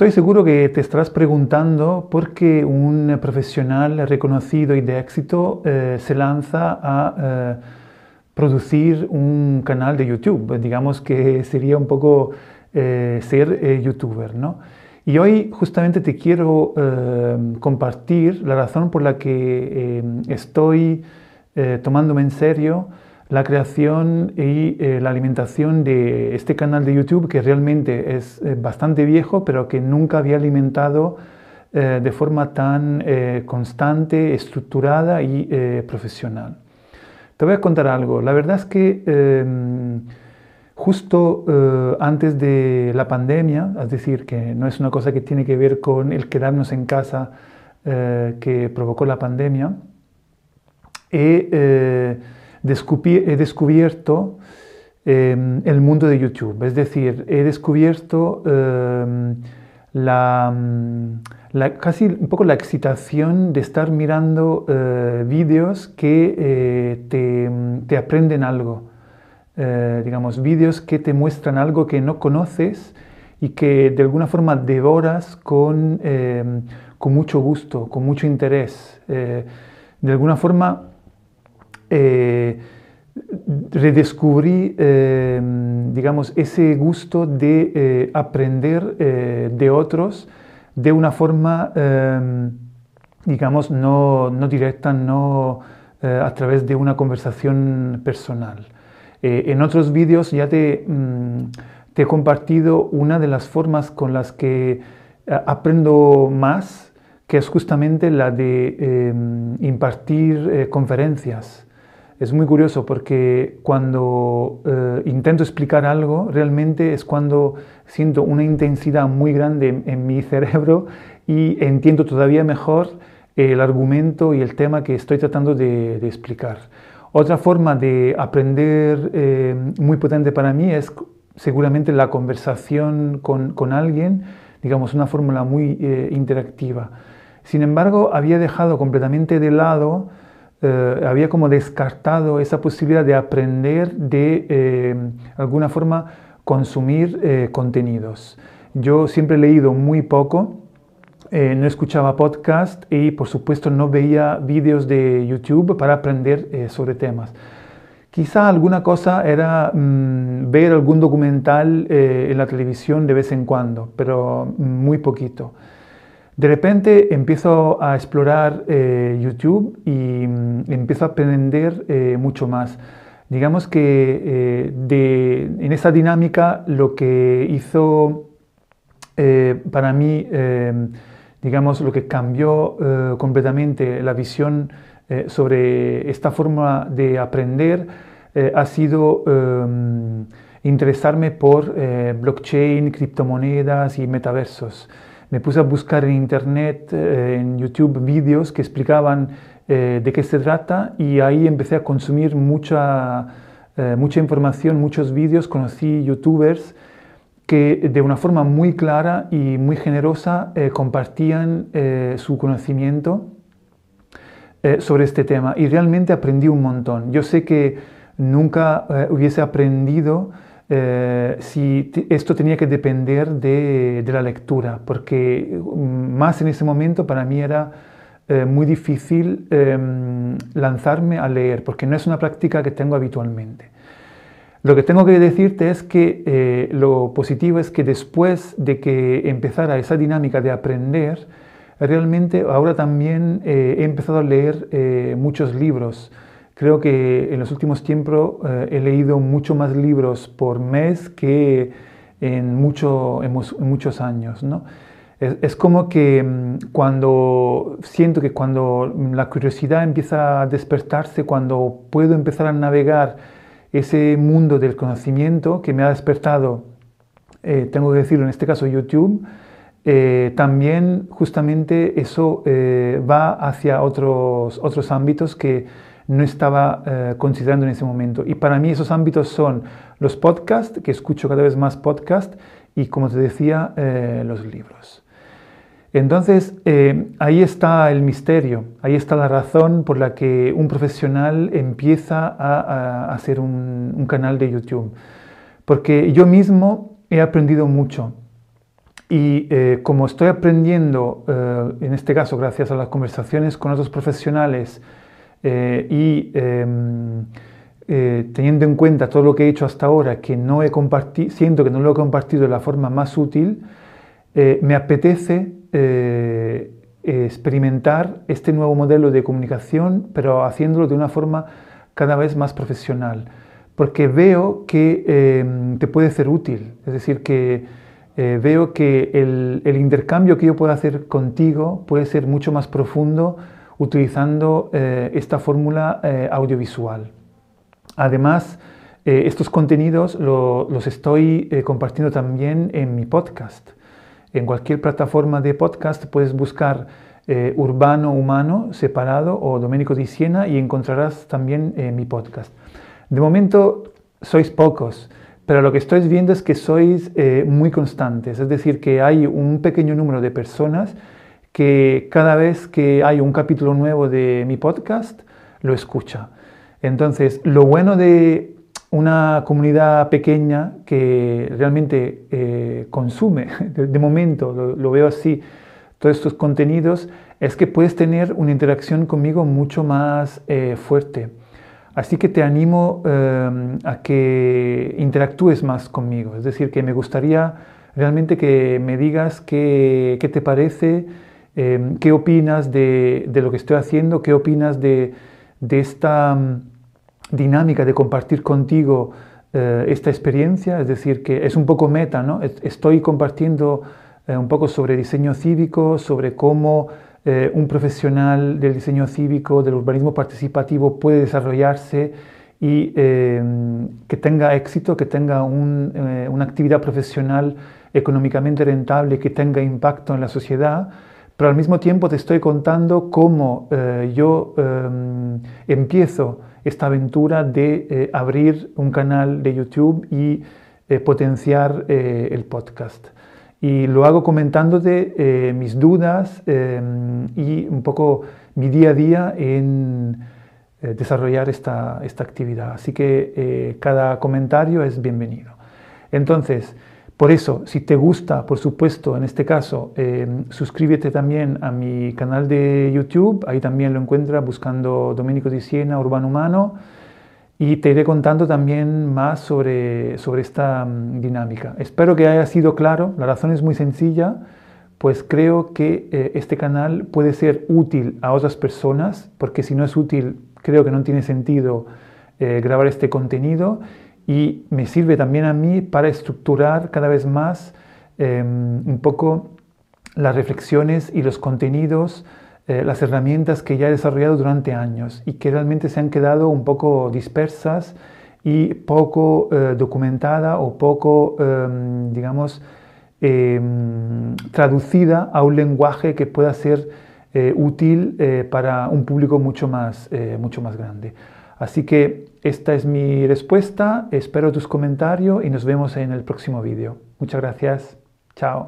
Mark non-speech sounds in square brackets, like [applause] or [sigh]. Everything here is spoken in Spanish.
estoy seguro que te estarás preguntando por qué un profesional reconocido y de éxito eh, se lanza a eh, producir un canal de YouTube. Digamos que sería un poco eh, ser youtuber, ¿no? Y hoy justamente te quiero compartir la razón por la que estoy tomándome en serio la creación y eh, la alimentación de este canal de YouTube que realmente es eh, bastante viejo, pero que nunca había alimentado eh, de forma tan constante, estructurada y profesional. Te voy a contar algo. La verdad es que em, justo antes de la pandemia, es decir, que no es una cosa que tiene que ver con el quedarnos en casa que provocó la pandemia, he descubierto em, el mundo de YouTube. Es decir, he descubierto em, la, casi un poco la excitación de estar mirando eh, vídeos que eh, te, aprenden algo. Eh, digamos, vídeos que te muestran algo que no conoces y que de alguna forma devoras con, em, con mucho gusto, con mucho interés. de alguna forma eh, redescubrí, eh, digamos, ese gusto de eh, aprender de otros de una forma, digamos, no, directa, no a través de una conversación personal. en otros vídeos ya mm, te, he compartido una de las formas con las que aprendo más, que es justamente la de impartir conferencias. Es muy curioso porque cuando eh, intento explicar algo, realmente es cuando siento una intensidad muy grande en, mi cerebro y entiendo todavía mejor el argumento y el tema que estoy tratando de, explicar. Otra forma de aprender eh, muy potente para mí es seguramente la conversación con, alguien, digamos, una fórmula muy eh, interactiva. Sin embargo, había dejado completamente de lado eh, había como descartado esa posibilidad de aprender de eh, alguna forma consumir eh, contenidos. Yo siempre he leído muy poco, no escuchaba podcast y por supuesto no veía vídeos de YouTube para aprender sobre temas. Quizá alguna cosa era mm, ver algún documental en la televisión de vez en cuando, pero muy poquito. De repente empiezo a explorar eh, YouTube y mm, empiezo a aprender eh, mucho más. Digamos que eh, en esa dinámica lo que hizo para mí, digamos, lo que cambió completamente la visión sobre esta forma de aprender ha sido interesarme por blockchain, criptomonedas y metaversos me puse a buscar en internet, eh, en YouTube, vídeos que explicaban eh, de qué se trata y ahí empecé a consumir mucha, eh, mucha información, muchos vídeos, conocí youtubers que de una forma muy clara y muy generosa compartían su conocimiento sobre este tema y realmente aprendí un montón. Yo sé que nunca hubiese aprendido eh, si esto tenía que depender de, la lectura, porque mm, más en ese momento para mí era eh, muy difícil em, lanzarme a leer, porque no es una práctica que tengo habitualmente. Lo que tengo que decirte es que eh, lo positivo es que después de que empezara esa dinámica de aprender, realmente ahora también he empezado a leer muchos libros Creo que en los últimos tiempos eh, he leído mucho más libros por mes que en, mucho, en, muchos años. ¿no? Es, como que mm, cuando siento que cuando la curiosidad empieza a despertarse, cuando puedo empezar a navegar ese mundo del conocimiento que me ha despertado, eh, tengo que decirlo en este caso YouTube, eh, también justamente eso va hacia otros, otros ámbitos que no estaba eh, considerando en ese momento. Y para mí esos ámbitos son los podcasts, que escucho cada vez más podcasts, y como te decía, eh, los libros. Entonces, eh, ahí está el misterio, ahí está la razón por la que un profesional empieza a, hacer un, canal de YouTube. Porque yo mismo he aprendido mucho. Y como estoy aprendiendo, en este caso gracias a las conversaciones con otros profesionales eh, y em, teniendo en cuenta todo lo que he hecho hasta ahora, que no he compartido, siento que no lo he compartido de la forma más útil, me apetece experimentar este nuevo modelo de comunicación, pero haciéndolo de una forma cada vez más profesional, porque veo que em, te puede ser útil, es decir, que eh, veo que el, intercambio que yo puedo hacer contigo puede ser mucho más profundo utilizando eh, esta fórmula eh, audiovisual. Además, estos contenidos los estoy compartiendo también en mi podcast. En cualquier plataforma de podcast puedes buscar Urbano Humano separado o Domenico di Siena y encontrarás también mi podcast. De momento sois pocos, pero lo que estoy viendo es que sois eh, muy constantes, es decir, que hay un pequeño número de personas que cada vez que hay un capítulo nuevo de mi podcast, lo escucha. Entonces, lo bueno de una comunidad pequeña que realmente eh, consume, [laughs] de, momento lo, veo así, todos estos contenidos, es que puedes tener una interacción conmigo mucho más eh, fuerte. Así que te animo em, a que interactúes más conmigo. Es decir, que me gustaría realmente que me digas qué, te parece, em, qué opinas de, lo que estoy haciendo, qué opinas de, esta mm, dinámica de compartir contigo eh, esta experiencia. Es decir, que es un poco meta, ¿no? Estoy compartiendo eh, un poco sobre diseño cívico, sobre cómo eh, un profesional del diseño cívico, del urbanismo participativo puede desarrollarse y eh, que tenga éxito, que tenga eh, una actividad profesional económicamente rentable, que tenga impacto en la sociedad, pero al mismo tiempo te estoy contando cómo yo empiezo esta aventura de abrir un canal de YouTube y potenciar el podcast y lo hago comentándote eh, mis dudas em, y un poco mi día a día en eh, desarrollar esta, esta, actividad. Así que eh, cada comentario es bienvenido. Entonces, por eso, si te gusta, por supuesto, en este caso, em, suscríbete también a mi canal de YouTube, ahí también lo encuentras buscando Domenico di Siena, Urbano Humano. Y te iré contando también más sobre, sobre esta mm, dinámica. Espero que haya sido claro, la razón es muy sencilla, pues creo que eh, este canal puede ser útil a otras personas, porque si no es útil, creo que no tiene sentido eh, grabar este contenido y me sirve también a mí para estructurar cada vez más em, un poco las reflexiones y los contenidos eh, las herramientas que ya he desarrollado durante años y que realmente se han quedado un poco dispersas y poco eh, documentada o poco, em, digamos, em, traducida a un lenguaje que pueda ser eh, útil para un público mucho más, mucho más grande. Así que esta es mi respuesta, espero tus comentarios y nos vemos en el próximo vídeo. Muchas gracias, chao.